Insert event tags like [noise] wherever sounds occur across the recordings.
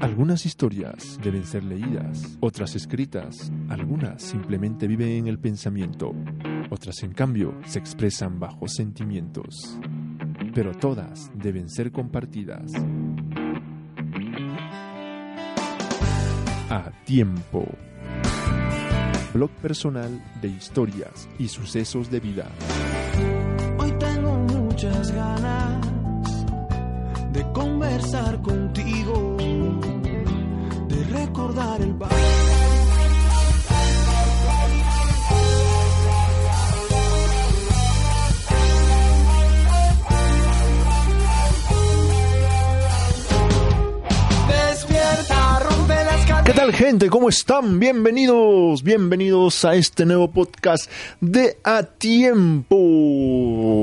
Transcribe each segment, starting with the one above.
Algunas historias deben ser leídas, otras escritas, algunas simplemente viven en el pensamiento, otras en cambio se expresan bajo sentimientos, pero todas deben ser compartidas. A tiempo. Blog personal de historias y sucesos de vida. Conversar contigo, de recordar el bar. ¿Qué tal gente? ¿Cómo están? Bienvenidos, bienvenidos a este nuevo podcast de A Tiempo.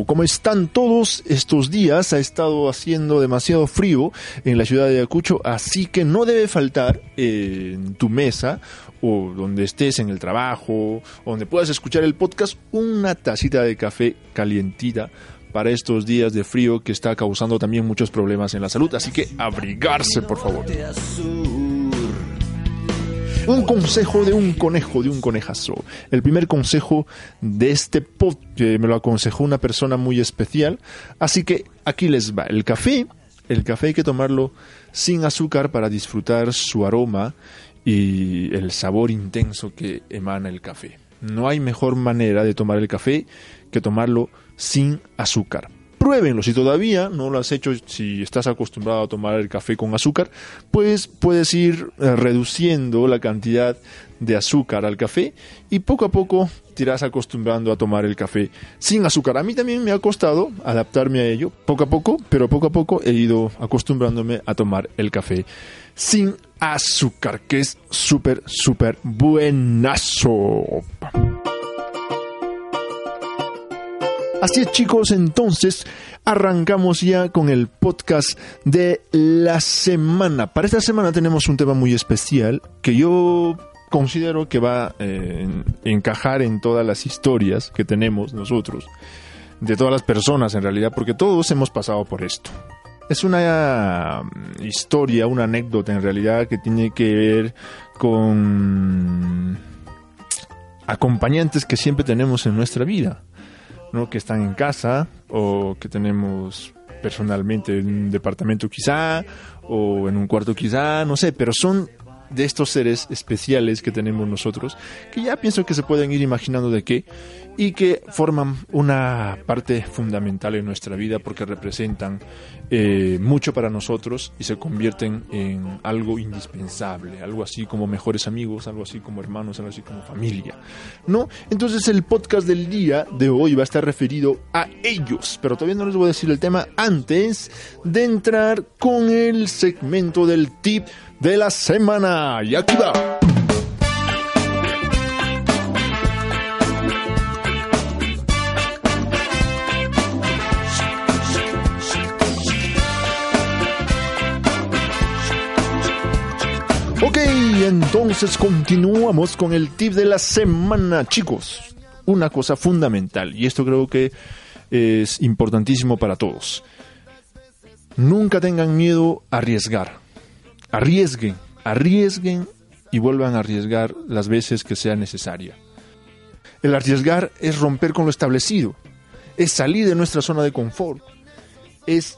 ¿Cómo están todos estos días? Ha estado haciendo demasiado frío en la ciudad de Ayacucho, así que no debe faltar en tu mesa o donde estés en el trabajo, donde puedas escuchar el podcast, una tacita de café calientita para estos días de frío que está causando también muchos problemas en la salud. Así que abrigarse, por favor. Un consejo de un conejo, de un conejazo. El primer consejo de este pod que me lo aconsejó una persona muy especial. Así que aquí les va. El café, el café hay que tomarlo sin azúcar para disfrutar su aroma y el sabor intenso que emana el café. No hay mejor manera de tomar el café que tomarlo sin azúcar. Pruébenlo, si todavía no lo has hecho, si estás acostumbrado a tomar el café con azúcar, pues puedes ir eh, reduciendo la cantidad de azúcar al café y poco a poco te irás acostumbrando a tomar el café sin azúcar. A mí también me ha costado adaptarme a ello, poco a poco, pero poco a poco he ido acostumbrándome a tomar el café sin azúcar, que es súper, súper buenazo. Así es chicos, entonces arrancamos ya con el podcast de la semana. Para esta semana tenemos un tema muy especial que yo considero que va a encajar en todas las historias que tenemos nosotros, de todas las personas en realidad, porque todos hemos pasado por esto. Es una mm, historia, una anécdota en realidad que tiene que ver con acompañantes que siempre tenemos en nuestra vida. ¿No? que están en casa o que tenemos personalmente en un departamento quizá o en un cuarto quizá, no sé, pero son de estos seres especiales que tenemos nosotros, que ya pienso que se pueden ir imaginando de qué, y que forman una parte fundamental en nuestra vida porque representan eh, mucho para nosotros y se convierten en algo indispensable, algo así como mejores amigos, algo así como hermanos, algo así como familia, ¿no? Entonces el podcast del día de hoy va a estar referido a ellos, pero todavía no les voy a decir el tema antes de entrar con el segmento del tip de la semana. Y aquí va. Ok, entonces continuamos con el tip de la semana, chicos. Una cosa fundamental, y esto creo que es importantísimo para todos. Nunca tengan miedo a arriesgar. Arriesguen, arriesguen y vuelvan a arriesgar las veces que sea necesaria. El arriesgar es romper con lo establecido, es salir de nuestra zona de confort, es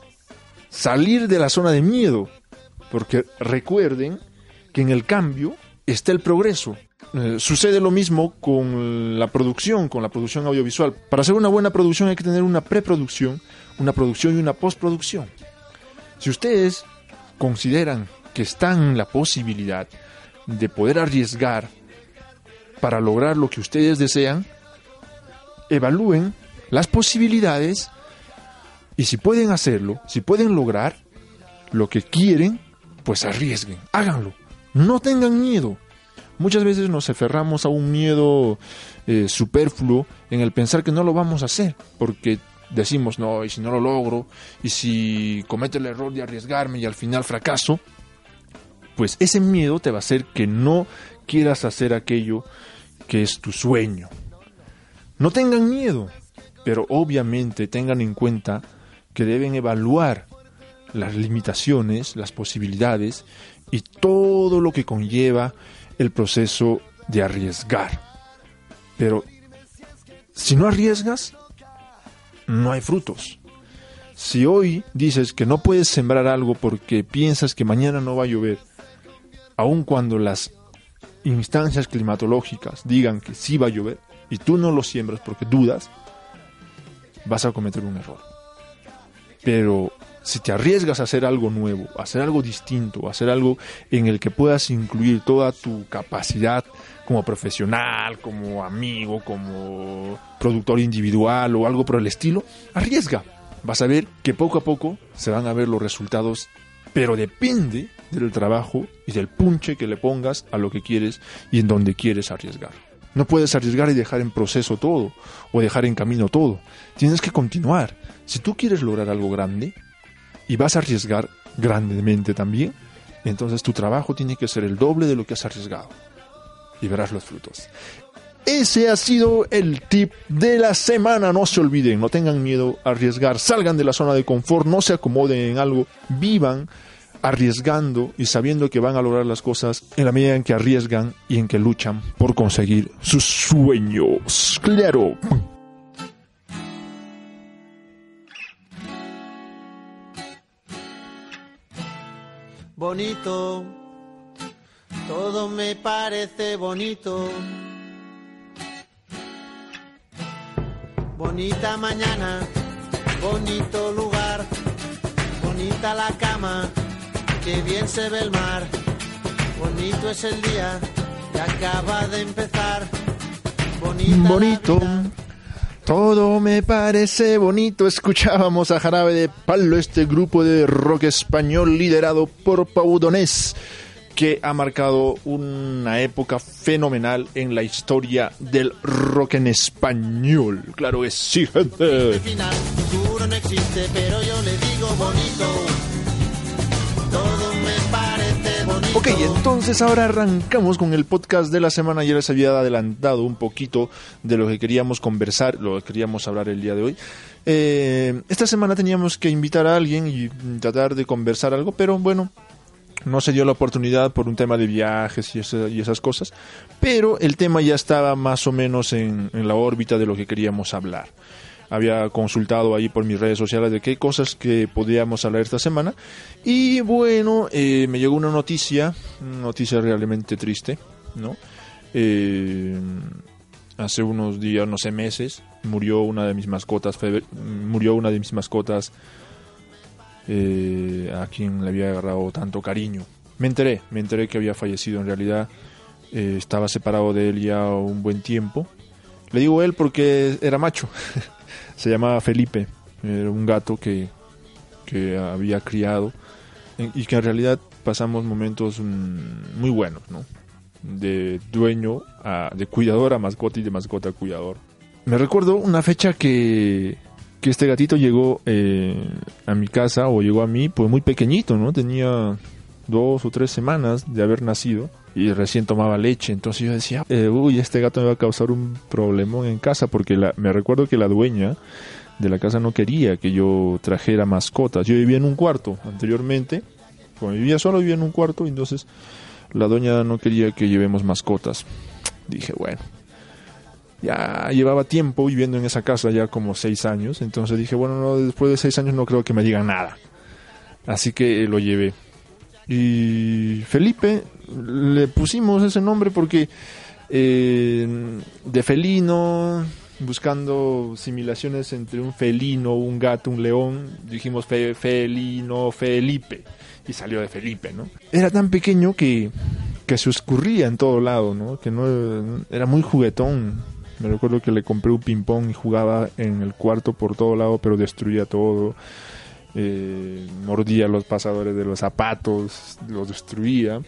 salir de la zona de miedo porque recuerden que en el cambio está el progreso. Eh, sucede lo mismo con la producción, con la producción audiovisual. Para hacer una buena producción hay que tener una preproducción, una producción y una postproducción. Si ustedes consideran que están la posibilidad de poder arriesgar para lograr lo que ustedes desean, evalúen las posibilidades y si pueden hacerlo, si pueden lograr lo que quieren, pues arriesguen, háganlo. No tengan miedo. Muchas veces nos aferramos a un miedo eh, superfluo en el pensar que no lo vamos a hacer, porque decimos, no, y si no lo logro, y si cometo el error de arriesgarme y al final fracaso, pues ese miedo te va a hacer que no quieras hacer aquello que es tu sueño. No tengan miedo, pero obviamente tengan en cuenta que deben evaluar las limitaciones, las posibilidades y todo lo que conlleva el proceso de arriesgar. Pero si no arriesgas, no hay frutos. Si hoy dices que no puedes sembrar algo porque piensas que mañana no va a llover, aun cuando las instancias climatológicas digan que sí va a llover y tú no lo siembras porque dudas, vas a cometer un error. Pero si te arriesgas a hacer algo nuevo, a hacer algo distinto, a hacer algo en el que puedas incluir toda tu capacidad como profesional, como amigo, como productor individual o algo por el estilo, arriesga. Vas a ver que poco a poco se van a ver los resultados, pero depende del trabajo y del punche que le pongas a lo que quieres y en donde quieres arriesgar. No puedes arriesgar y dejar en proceso todo o dejar en camino todo. Tienes que continuar. Si tú quieres lograr algo grande, y vas a arriesgar grandemente también, entonces tu trabajo tiene que ser el doble de lo que has arriesgado y verás los frutos. Ese ha sido el tip de la semana. No se olviden, no tengan miedo a arriesgar, salgan de la zona de confort, no se acomoden en algo, vivan arriesgando y sabiendo que van a lograr las cosas en la medida en que arriesgan y en que luchan por conseguir sus sueños. Claro. bonito, todo me parece bonito. Bonita mañana, bonito lugar, bonita la cama, que bien se ve el mar. Bonito es el día que acaba de empezar. Bonita bonito. Todo me parece bonito. Escuchábamos a Jarabe de Palo, este grupo de rock español liderado por Pau Donés, que ha marcado una época fenomenal en la historia del rock en español. Claro que sí, gente. final, futuro no existe, pero yo le digo bonito. Ok, entonces ahora arrancamos con el podcast de la semana. Ya les había adelantado un poquito de lo que queríamos conversar, lo que queríamos hablar el día de hoy. Eh, esta semana teníamos que invitar a alguien y tratar de conversar algo, pero bueno, no se dio la oportunidad por un tema de viajes y, esa- y esas cosas, pero el tema ya estaba más o menos en, en la órbita de lo que queríamos hablar. Había consultado ahí por mis redes sociales de qué cosas que podíamos hablar esta semana y bueno, eh, me llegó una noticia, noticia realmente triste, ¿no? Eh, hace unos días, no sé, meses, murió una de mis mascotas, murió una de mis mascotas eh, a quien le había agarrado tanto cariño. Me enteré, me enteré que había fallecido. En realidad eh, estaba separado de él ya un buen tiempo. Le digo él porque era macho. [laughs] Se llamaba Felipe. Era un gato que, que había criado y que en realidad pasamos momentos mm, muy buenos, ¿no? De dueño de cuidador a mascota y de mascota a cuidador. Me recuerdo una fecha que, que este gatito llegó eh, a mi casa o llegó a mí pues muy pequeñito, ¿no? Tenía dos o tres semanas de haber nacido y recién tomaba leche. Entonces yo decía, eh, uy, este gato me va a causar un problemón en casa porque la- me recuerdo que la dueña de la casa no quería que yo trajera mascotas. Yo vivía en un cuarto anteriormente, como vivía solo, vivía en un cuarto, entonces la dueña no quería que llevemos mascotas. Dije, bueno, ya llevaba tiempo viviendo en esa casa, ya como seis años, entonces dije, bueno, no, después de seis años no creo que me digan nada. Así que lo llevé. Y Felipe le pusimos ese nombre porque eh, de felino, buscando similaciones entre un felino, un gato, un león, dijimos felino, Felipe, y salió de Felipe, ¿no? Era tan pequeño que, que se escurría en todo lado, ¿no? Que no era muy juguetón. Me recuerdo que le compré un ping-pong y jugaba en el cuarto por todo lado, pero destruía todo. Eh, mordía los pasadores de los zapatos, los destruía.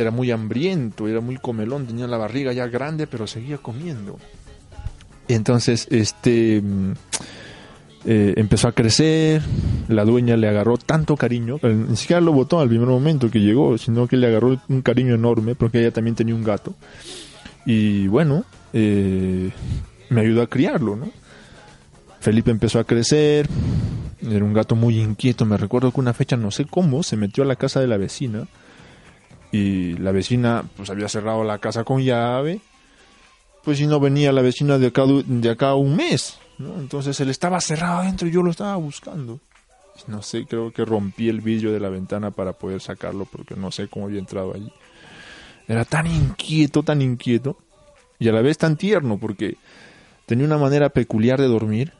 Era muy hambriento, era muy comelón, tenía la barriga ya grande, pero seguía comiendo. Entonces, este mm, eh, empezó a crecer, la dueña le agarró tanto cariño, ni siquiera lo botó al primer momento que llegó, sino que le agarró un cariño enorme porque ella también tenía un gato. Y bueno, eh, me ayudó a criarlo, ¿no? Felipe empezó a crecer, era un gato muy inquieto, me recuerdo que una fecha, no sé cómo, se metió a la casa de la vecina y la vecina pues había cerrado la casa con llave pues si no venía la vecina de acá, de acá un mes. Entonces él estaba cerrado adentro y yo lo estaba buscando. No sé, creo que rompí el vidrio de la ventana para poder sacarlo porque no sé cómo había entrado allí. Era tan inquieto, tan inquieto y a la vez tan tierno porque tenía una manera peculiar de dormir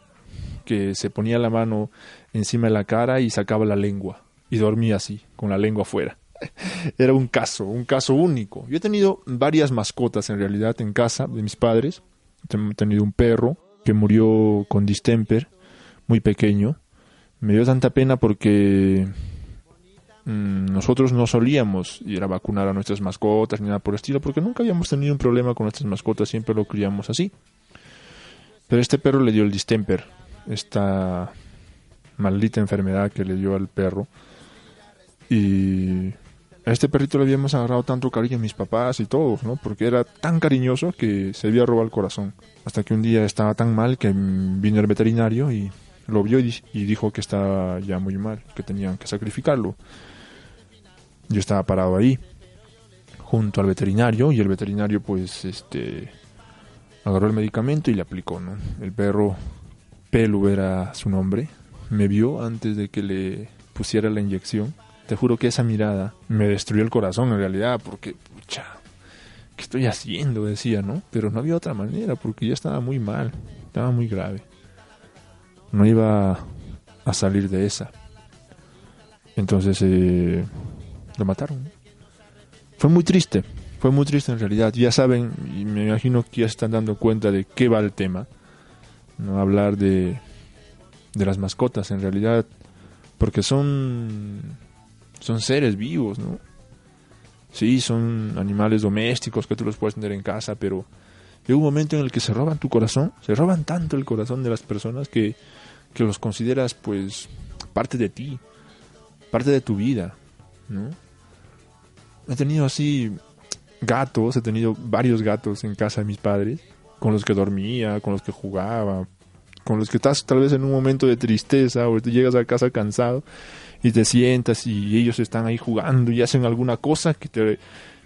que se ponía la mano encima de la cara y sacaba la lengua y dormía así, con la lengua afuera. [laughs] era un caso, un caso único. Yo he tenido varias mascotas en realidad en casa de mis padres. He tenido un perro que murió con distemper, muy pequeño. Me dio tanta pena porque mm, nosotros no solíamos ir a vacunar a nuestras mascotas ni nada por el estilo, porque nunca habíamos tenido un problema con nuestras mascotas, siempre lo criamos así. Pero este perro le dio el distemper, esta maldita enfermedad que le dio al perro. Y a este perrito le habíamos agarrado tanto cariño a mis papás y todos, ¿no? Porque era tan cariñoso que se había robado el corazón. Hasta que un día estaba tan mal que vino el veterinario y lo vio y, dijo que estaba ya muy mal, que tenían que sacrificarlo. Yo estaba parado ahí, junto al veterinario, y el veterinario pues este agarró el medicamento y le aplicó, ¿no? El perro Pelu era su nombre, me vio antes de que le pusiera la inyección te juro que esa mirada me destruyó el corazón en realidad, porque, pucha, ¿qué estoy haciendo? Decía, ¿no? Pero no había otra manera, porque ya estaba muy mal, estaba muy grave. No iba a salir de esa. Entonces, eh, lo mataron. Fue muy triste, fue muy triste en realidad. Ya saben, y me imagino que ya están dando cuenta de qué va el tema. No hablar de, de las mascotas, en realidad, porque son son seres vivos, ¿no? Sí, son animales domésticos que tú los puedes tener en casa, pero hay un momento en el que se roban tu corazón, se roban tanto el corazón de las personas que, que los consideras pues parte de ti, parte de tu vida, ¿no? He tenido así gatos, he tenido varios gatos en casa de mis padres, con los que dormía, con los que jugaba, con los que estás tal vez en un momento de tristeza o te llegas a casa cansado y te sientas y ellos están ahí jugando y hacen alguna cosa que te,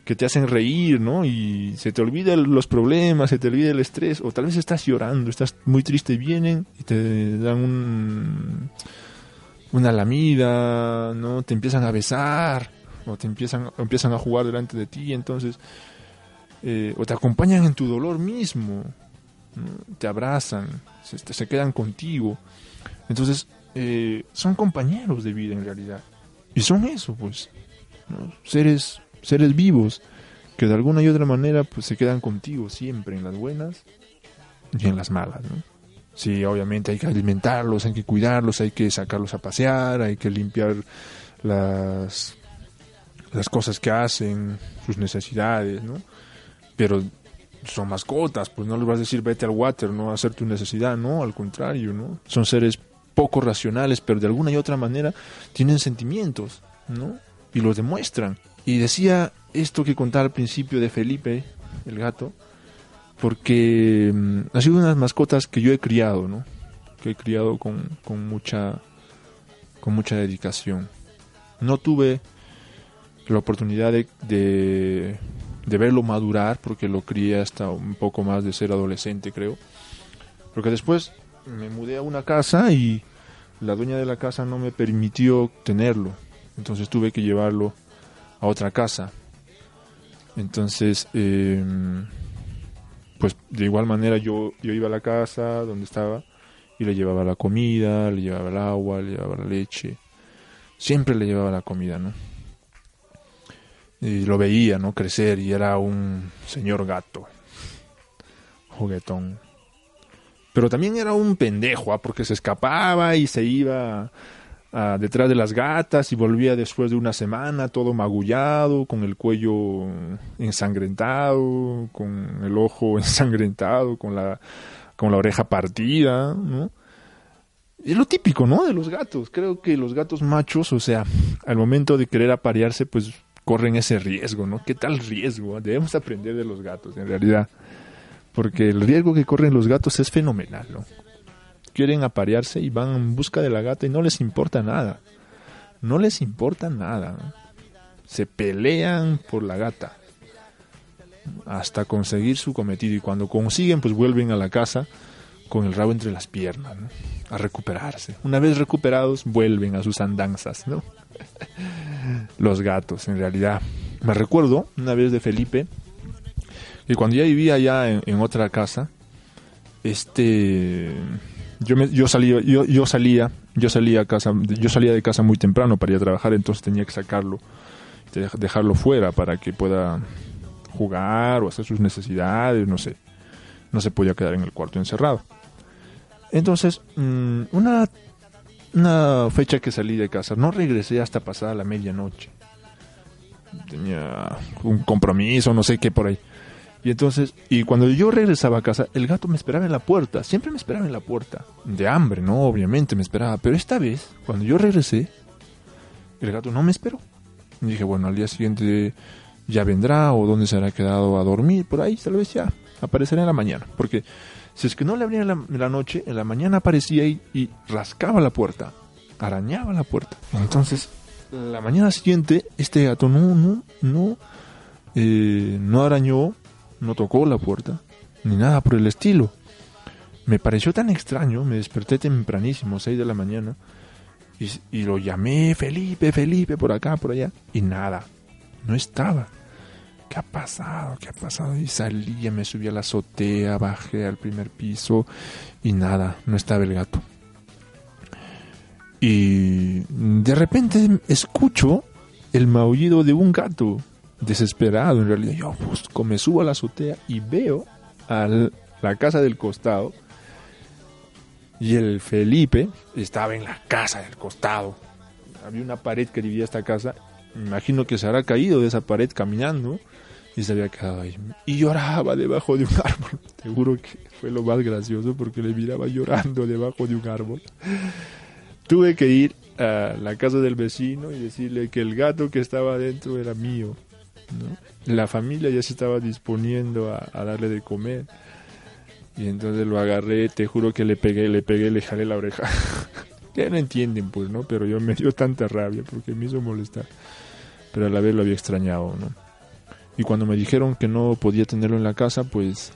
que te hacen reír, ¿no? Y se te olvidan los problemas, se te olvida el estrés, o tal vez estás llorando, estás muy triste vienen y te dan un, una lamida, ¿no? Te empiezan a besar, o te empiezan, empiezan a jugar delante de ti, entonces, eh, o te acompañan en tu dolor mismo, te abrazan, se, se quedan contigo. Entonces, eh, son compañeros de vida en realidad. Y son eso, pues, seres, seres vivos que de alguna y otra manera pues se quedan contigo siempre en las buenas y en las malas, ¿no? Sí, obviamente hay que alimentarlos, hay que cuidarlos, hay que sacarlos a pasear, hay que limpiar las, las cosas que hacen, sus necesidades, ¿no? Pero son mascotas, pues no les vas a decir vete al water, no a hacer tu necesidad, no, al contrario, ¿no? Son seres poco racionales, pero de alguna y otra manera tienen sentimientos, ¿no? Y los demuestran. Y decía esto que contaba al principio de Felipe, el gato, porque mm, ha sido una de las mascotas que yo he criado, ¿no? Que he criado con, con mucha con mucha dedicación. No tuve la oportunidad de, de, de, verlo madurar, porque lo crié hasta un poco más de ser adolescente, creo. Porque después me mudé a una casa y la dueña de la casa no me permitió tenerlo. Entonces tuve que llevarlo a otra casa. Entonces, em, pues de igual manera yo, yo iba a la casa donde estaba y le llevaba la comida, le llevaba el agua, le llevaba la leche. Siempre le llevaba la comida, ¿no? Y lo veía, ¿no? Crecer y era un señor gato. Juguetón. Pero también era un pendejo, ¿ah? porque se escapaba y se iba detrás de las gatas y volvía después de una semana todo magullado, con el cuello ensangrentado, con el ojo [laughs] ensangrentado, con la, con la oreja partida, ¿no? Es lo típico, ¿no? De los gatos. Creo que los gatos machos, o sea, al momento de querer aparearse, pues corren ese riesgo, ¿no? ¿Qué tal riesgo? Debemos aprender de los gatos, en realidad. Porque el riesgo que corren los gatos es fenomenal, ¿no? quieren aparearse y van en busca de la gata y no les importa nada. No les importa nada. Se pelean por la gata hasta conseguir su cometido y cuando consiguen pues vuelven a la casa con el rabo entre las piernas a recuperarse. Una vez recuperados vuelven a sus andanzas, ¿no? [laughs] Los gatos en realidad. Me recuerdo una vez de Felipe que cuando ya vivía allá en otra casa, este yo, yo salía, yo, yo salía, yo salía a casa, yo salía de casa muy temprano para ir a trabajar, entonces tenía que sacarlo, dejarlo fuera para que pueda jugar o hacer sus necesidades, no sé. No se podía quedar en el cuarto encerrado. Entonces, mm, una, una fecha que salí de casa, no regresé hasta pasada la medianoche. Tenía un compromiso, no sé qué por ahí. Y entonces, y cuando yo regresaba a casa, el gato me esperaba en la puerta, siempre me esperaba en la puerta. De hambre, ¿no? Obviamente me esperaba. Pero esta vez, cuando yo regresé, el gato no me esperó. Y dije, bueno, al día siguiente ya vendrá o dónde se habrá quedado a dormir, por ahí tal vez ya aparecerá en la mañana. Porque si es que no le abría en la, noche, en la mañana aparecía y, y rascaba la puerta, arañaba la puerta. Entonces, la mañana siguiente, este gato no, no, no, eh, no arañó, no tocó la puerta, ni nada por el estilo. Me pareció tan extraño, me desperté tempranísimo, 6 de la mañana, y, lo llamé Felipe, Felipe, por acá, por allá, y nada, no estaba. ¿Qué ha pasado? ¿Qué ha pasado? Y salí, me subí a la azotea, bajé al primer piso y nada, no estaba el gato. Y de repente escucho el maullido de un gato desesperado en realidad. Yo pues, me subo a la azotea y veo a la casa del costado y el Felipe estaba en la casa del costado. Había una pared que dividía esta casa. Imagino que se habrá caído de esa pared caminando y se había quedado ahí. Y lloraba debajo de un árbol. [laughs] Seguro que fue lo más gracioso porque le miraba llorando debajo de un árbol. Tuve que ir a la casa del vecino y decirle que el gato que estaba adentro era mío. La familia ya se estaba disponiendo a, darle de comer. Y entonces lo agarré, te juro que le pegué, le pegué, le jalé la oreja. [laughs] ya no entienden, pues, ¿no? Pero yo me dio tanta rabia porque me hizo molestar. Pero a la vez lo había extrañado, ¿no? Y cuando me dijeron que no podía tenerlo en la casa, pues,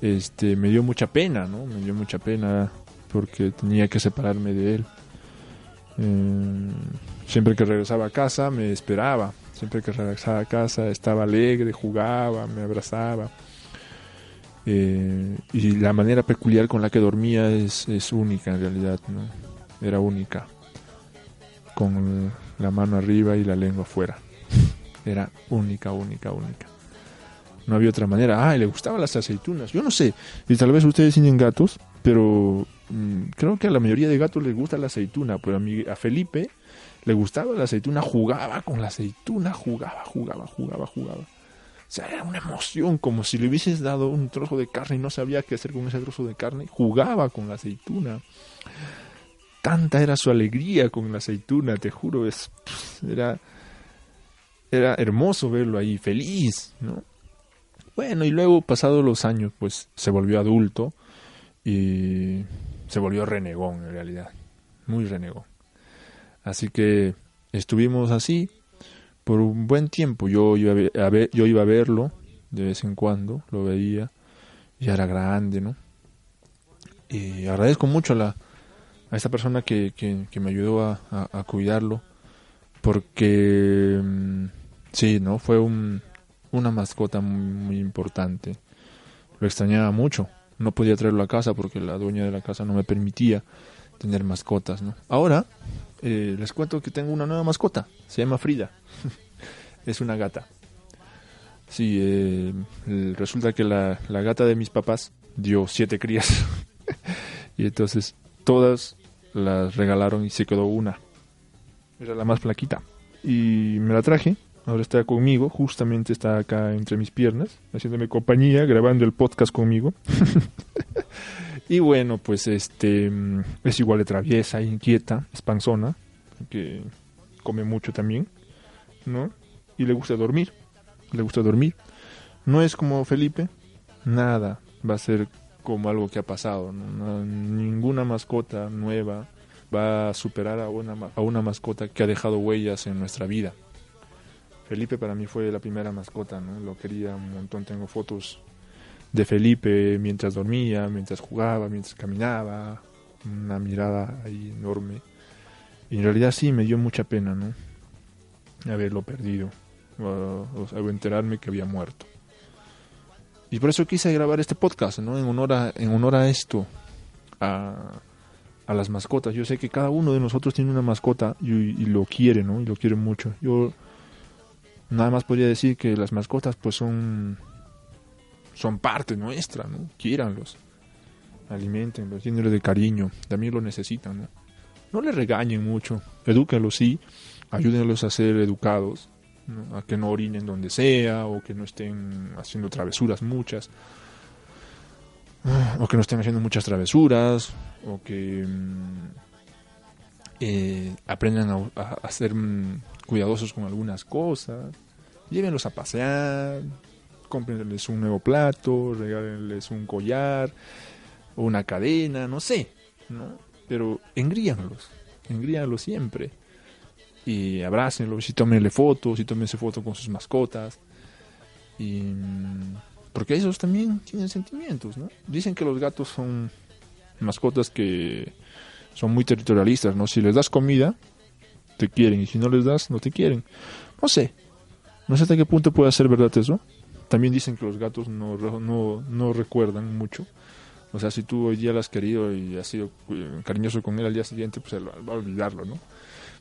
este, me dio mucha pena, ¿no? Me dio mucha pena porque tenía que separarme de él. Eh, siempre que regresaba a casa me esperaba Siempre que regresaba a casa estaba alegre, jugaba, me abrazaba. Eh, y la manera peculiar con la que dormía es, única en realidad, ¿no? Era única. Con la mano arriba y la lengua afuera. Era única, única, única. No había otra manera. Ah, le gustaban las aceitunas. Yo no sé. Y tal vez ustedes tienen gatos, pero mm, creo que a la mayoría de gatos les gusta la aceituna. Pero a, mí, a Felipe le gustaba la aceituna, jugaba con la aceituna, jugaba, jugaba, jugaba, jugaba. O sea, era una emoción, como si le hubieses dado un trozo de carne y no sabía qué hacer con ese trozo de carne. Jugaba con la aceituna. Tanta era su alegría con la aceituna, te juro, es, era, era hermoso verlo ahí, feliz, ¿no? Bueno, y luego, pasados los años, pues se volvió adulto y se volvió renegón en realidad, muy renegón. Así que estuvimos así por un buen tiempo. Yo iba a, ver, yo iba a verlo de vez en cuando, lo veía, ya era grande, ¿no? Y agradezco mucho a, la, a esta persona que, que, me ayudó a, cuidarlo, porque mm, sí, ¿no? Fue un, una mascota muy, muy importante. Lo extrañaba mucho. No podía traerlo a casa porque la dueña de la casa no me permitía tener mascotas, ¿no? Ahora eh, les cuento que tengo una nueva mascota. Se llama Frida. [laughs] es una gata. Sí, eh, resulta que la, la gata de mis papás dio siete crías. [laughs] y entonces todas las regalaron y se quedó una. Era la más flaquita. Y me la traje. Ahora está conmigo, justamente está acá entre mis piernas, haciéndome compañía, grabando el podcast conmigo. [laughs] y bueno, pues este es igual de traviesa, inquieta, es panzona, que come mucho también, ¿no? Y le gusta dormir, le gusta dormir. No es como Felipe, nada va a ser como algo que ha pasado. ninguna mascota nueva va a superar a una, a una mascota que ha dejado huellas en nuestra vida. Felipe para mí fue la primera mascota, ¿no? Lo quería un montón. Tengo fotos de Felipe mientras dormía, mientras jugaba, mientras caminaba. Una mirada ahí enorme. Y en realidad sí me dio mucha pena, ¿no? Haberlo perdido. O, o enterarme que había muerto. Y por eso quise grabar este podcast, ¿no? En honor a, en honor a esto, a, las mascotas. Yo sé que cada uno de nosotros tiene una mascota y, y, lo quiere, ¿no? Y lo quiere mucho. Yo nada más podría decir que las mascotas pues son son parte nuestra, ¿no? Quiéranlos. Alimentenlos, llénenlos de cariño. También lo necesitan, ¿no? No les regañen mucho. Edúquenlos, sí. Ayúdenlos a ser educados a que no orinen donde sea o que no estén haciendo travesuras muchas o que no estén haciendo muchas travesuras o que mm, eh, aprendan a, ser mm, cuidadosos con algunas cosas llévenlos a pasear cómprenles un nuevo plato regálenles un collar o una cadena no sé ¿no? pero engríanlos engríanlos siempre y abrácenlo, y tómenle fotos, y tómense fotos con sus mascotas. Y, porque esos también tienen sentimientos, ¿no? Dicen que los gatos son mascotas que son muy territorialistas, ¿no? Si les das comida, te quieren, y si no les das, no te quieren. No sé, no sé hasta qué punto puede ser verdad eso. También dicen que los gatos no, no, no recuerdan mucho. O sea, si tú hoy día lo has querido y has sido cariñoso con él al día siguiente, pues él va a olvidarlo, ¿no?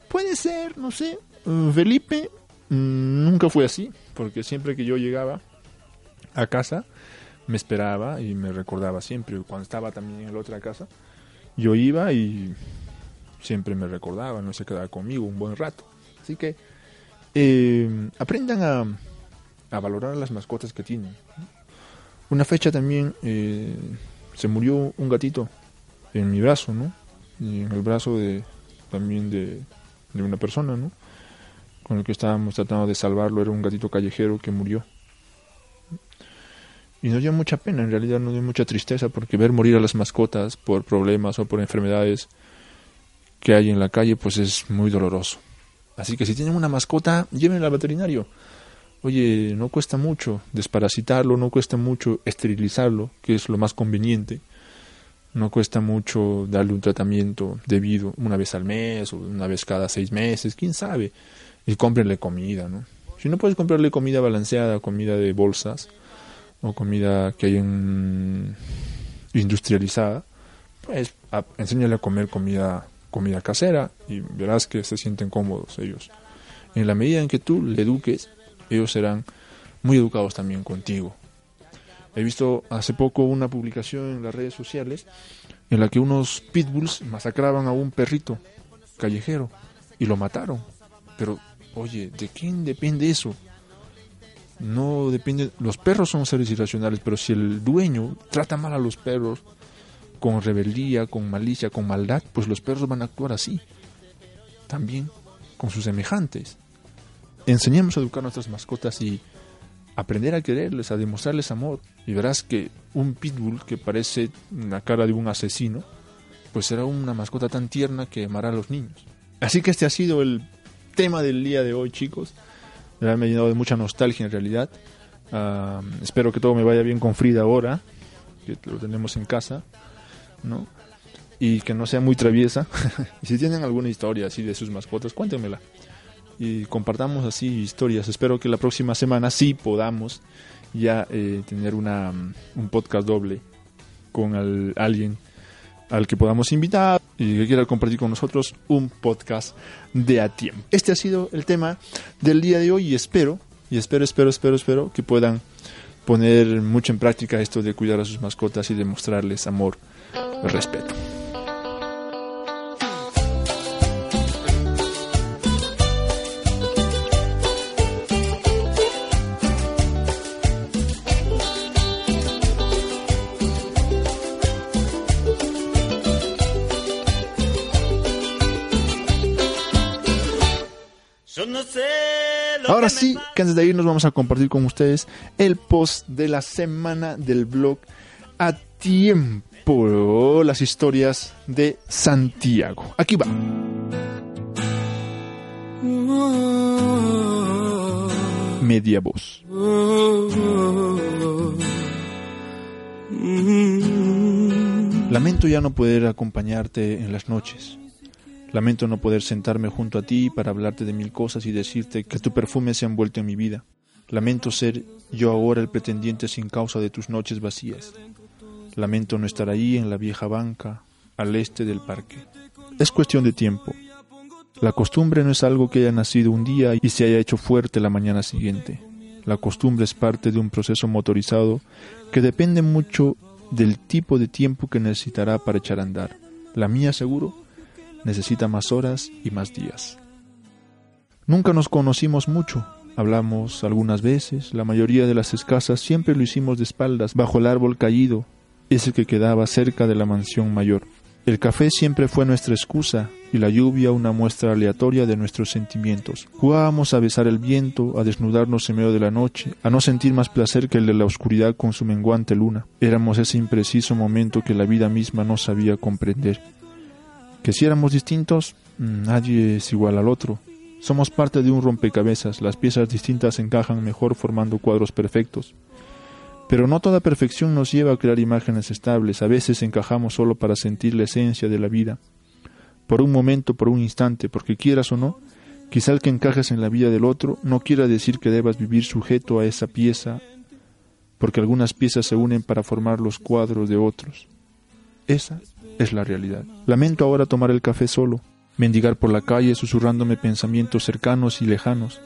Puede ser, no sé. Mm, Felipe mm, nunca fue así, porque siempre que yo llegaba a casa, me esperaba y me recordaba siempre. Cuando estaba también en la otra casa, yo iba y siempre me recordaba, no se quedaba conmigo un buen rato. Así que eh, aprendan a, a, valorar las mascotas que tienen. Una fecha también eh, se murió un gatito en mi brazo, ¿no? Y en el brazo de también de de una persona, ¿no? Con el que estábamos tratando de salvarlo, era un gatito callejero que murió. Y nos dio mucha pena, en realidad nos dio mucha tristeza, porque ver morir a las mascotas por problemas o por enfermedades que hay en la calle, pues es muy doloroso. Así que si tienen una mascota, llévenla al veterinario. Oye, no cuesta mucho desparasitarlo, no cuesta mucho esterilizarlo, que es lo más conveniente. No cuesta mucho darle un tratamiento debido una vez al mes o una vez cada seis meses, quién sabe. Y cómprenle comida, ¿no? Si no puedes comprarle comida balanceada, comida de bolsas o comida que hay en industrializada, pues enséñale a comer comida comida casera y verás que se sienten cómodos ellos. En la medida en que tú le eduques, ellos serán muy educados también contigo. He visto hace poco una publicación en las redes sociales en la que unos pitbulls masacraban a un perrito callejero y lo mataron. Pero, oye, ¿de quién depende eso? No depende. Los perros son seres irracionales, pero si el dueño trata mal a los perros con rebeldía, con malicia, con maldad, pues los perros van a actuar así. También con sus semejantes. Enseñemos a educar a nuestras mascotas y aprender a quererles, a demostrarles amor. Y verás que un pitbull que parece la cara de un asesino, pues será una mascota tan tierna que amará a los niños. Así que este ha sido el tema del día de hoy, chicos. Me ha llenado de mucha nostalgia en realidad. espero que todo me vaya bien con Frida ahora, que lo tenemos en casa, ¿no? Y que no sea muy traviesa. [laughs] y si tienen alguna historia así de sus mascotas, cuéntenmela. y compartamos así historias. Espero que la próxima semana sí podamos ya eh, tener una, un podcast doble con alguien al que podamos invitar y que quiera compartir con nosotros un podcast de a tiempo. Este ha sido el tema del día de hoy y espero, y espero, espero, espero, espero que puedan poner mucho en práctica esto de cuidar a sus mascotas y demostrarles amor respeto. Ahora sí, que antes de irnos vamos a compartir con ustedes el post de la semana del blog a tiempo, las historias de Santiago. Aquí va. Media voz. Lamento ya no poder acompañarte en las noches Lamento no poder sentarme junto a ti para hablarte de mil cosas y decirte que tu perfume se ha envuelto en mi vida. Lamento ser yo ahora el pretendiente sin causa de tus noches vacías. Lamento no estar ahí en la vieja banca, al este del parque. Es cuestión de tiempo. La costumbre no es algo que haya nacido un día y se haya hecho fuerte la mañana siguiente. La costumbre es parte de un proceso motorizado que depende mucho del tipo de tiempo que necesitará para echar a andar. La mía seguro necesita más horas y más días. Nunca nos conocimos mucho, hablamos algunas veces, la mayoría de las escasas siempre lo hicimos de espaldas, bajo el árbol caído, ese que quedaba cerca de la mansión mayor. El café siempre fue nuestra excusa y la lluvia una muestra aleatoria de nuestros sentimientos. Jugábamos a besar el viento, a desnudarnos en medio de la noche, a no sentir más placer que el de la oscuridad con su menguante luna. Éramos ese impreciso momento que la vida misma no sabía comprender que si éramos distintos, mm, nadie es igual al otro. Somos parte de un rompecabezas, las piezas distintas encajan mejor formando cuadros perfectos. Pero no toda perfección nos lleva a crear imágenes estables, a veces encajamos solo para sentir la esencia de la vida. Por un momento, por un instante, porque quieras o no, quizá el que encajes en la vida del otro no quiera decir que debas vivir sujeto a esa pieza, porque algunas piezas se unen para formar los cuadros de otros. Esa es la realidad. Lamento ahora tomar el café solo, mendigar por la calle susurrándome pensamientos cercanos y lejanos.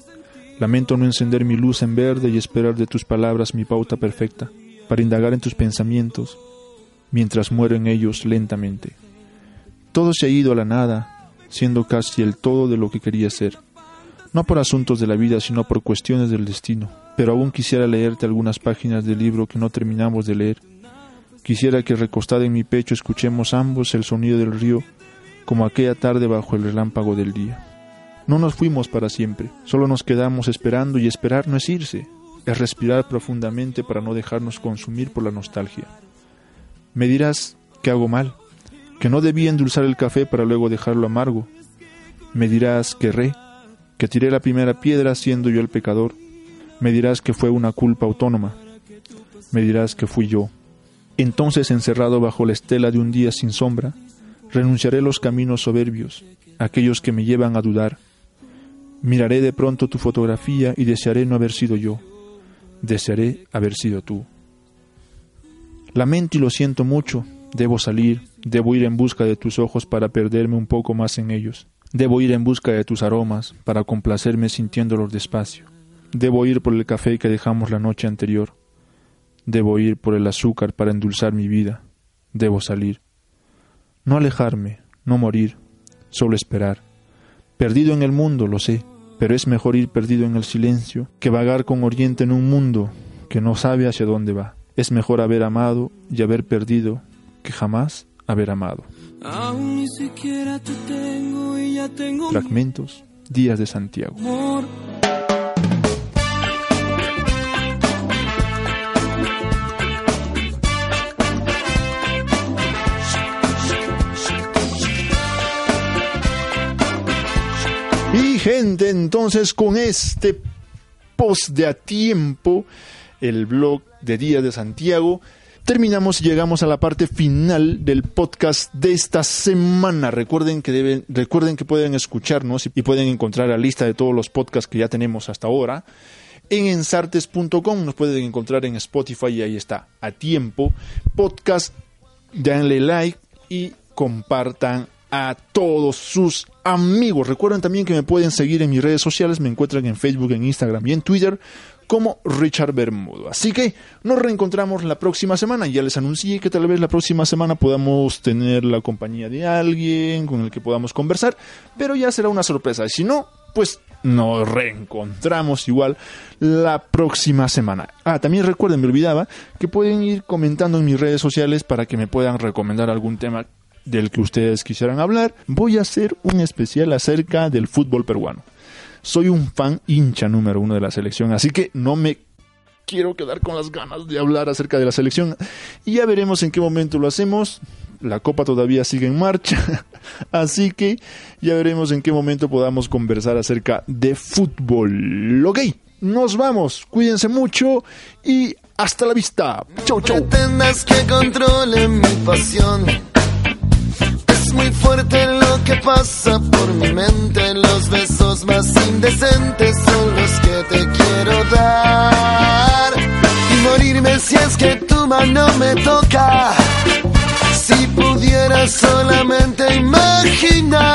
Lamento no encender mi luz en verde y esperar de tus palabras mi pauta perfecta, para indagar en tus pensamientos, mientras muero en ellos lentamente. Todo se ha ido a la nada, siendo casi el todo de lo que quería ser. No por asuntos de la vida, sino por cuestiones del destino. Pero aún quisiera leerte algunas páginas del libro que no terminamos de leer Quisiera que recostada en mi pecho escuchemos ambos el sonido del río, como aquella tarde bajo el relámpago del día. No nos fuimos para siempre, solo nos quedamos esperando y esperar no es irse, es respirar profundamente para no dejarnos consumir por la nostalgia. Me dirás que hago mal, que no debí endulzar el café para luego dejarlo amargo. Me dirás que erré, que tiré la primera piedra siendo yo el pecador. Me dirás que fue una culpa autónoma. Me dirás que fui yo. Entonces, encerrado bajo la estela de un día sin sombra, renunciaré a los caminos soberbios, aquellos que me llevan a dudar. Miraré de pronto tu fotografía y desearé no haber sido yo. Desearé haber sido tú. Lamento y lo siento mucho. Debo salir, debo ir en busca de tus ojos para perderme un poco más en ellos. Debo ir en busca de tus aromas para complacerme sintiéndolos despacio. Debo ir por el café que dejamos la noche anterior Debo ir por el azúcar para endulzar mi vida. Debo salir. No alejarme, no morir, solo esperar. Perdido en el mundo, lo sé, pero es mejor ir perdido en el silencio que vagar con Oriente en un mundo que no sabe hacia dónde va. Es mejor haber amado y haber perdido que jamás haber amado. Fragmentos, Días de Santiago. Gente, entonces con este post de a tiempo, el blog de Día de Santiago, terminamos y llegamos a la parte final del podcast de esta semana. Recuerden que deben, recuerden que pueden escucharnos y pueden encontrar la lista de todos los podcasts que ya tenemos hasta ahora en ensartes.com. Nos pueden encontrar en Spotify y ahí está a tiempo. Podcast, denle like y compartan a todos sus amigos. Recuerden también que me pueden seguir en mis redes sociales. Me encuentran en Facebook, en Instagram y en Twitter como Richard Bermudo. Así que nos reencontramos la próxima semana. Ya les anuncié que tal vez la próxima semana podamos tener la compañía de alguien con el que podamos conversar, pero ya será una sorpresa. Si no, pues nos reencontramos igual la próxima semana. Ah, también recuerden, me olvidaba, que pueden ir comentando en mis redes sociales para que me puedan recomendar algún tema del que ustedes quisieran hablar. Voy a hacer un especial acerca del fútbol peruano soy un fan hincha número uno de la selección, así que no me quiero quedar con las ganas de hablar acerca de la selección. Y ya veremos en qué momento lo hacemos. La copa todavía sigue en marcha, [laughs] así que ya veremos en qué momento podamos conversar acerca de fútbol. Ok, nos vamos, cuídense mucho y hasta la vista. Chau, chau. pasión muy fuerte lo que pasa por mi mente. Los besos más indecentes son los que te quiero dar. Y morirme si es que tu mano me toca. Si pudiera solamente imaginar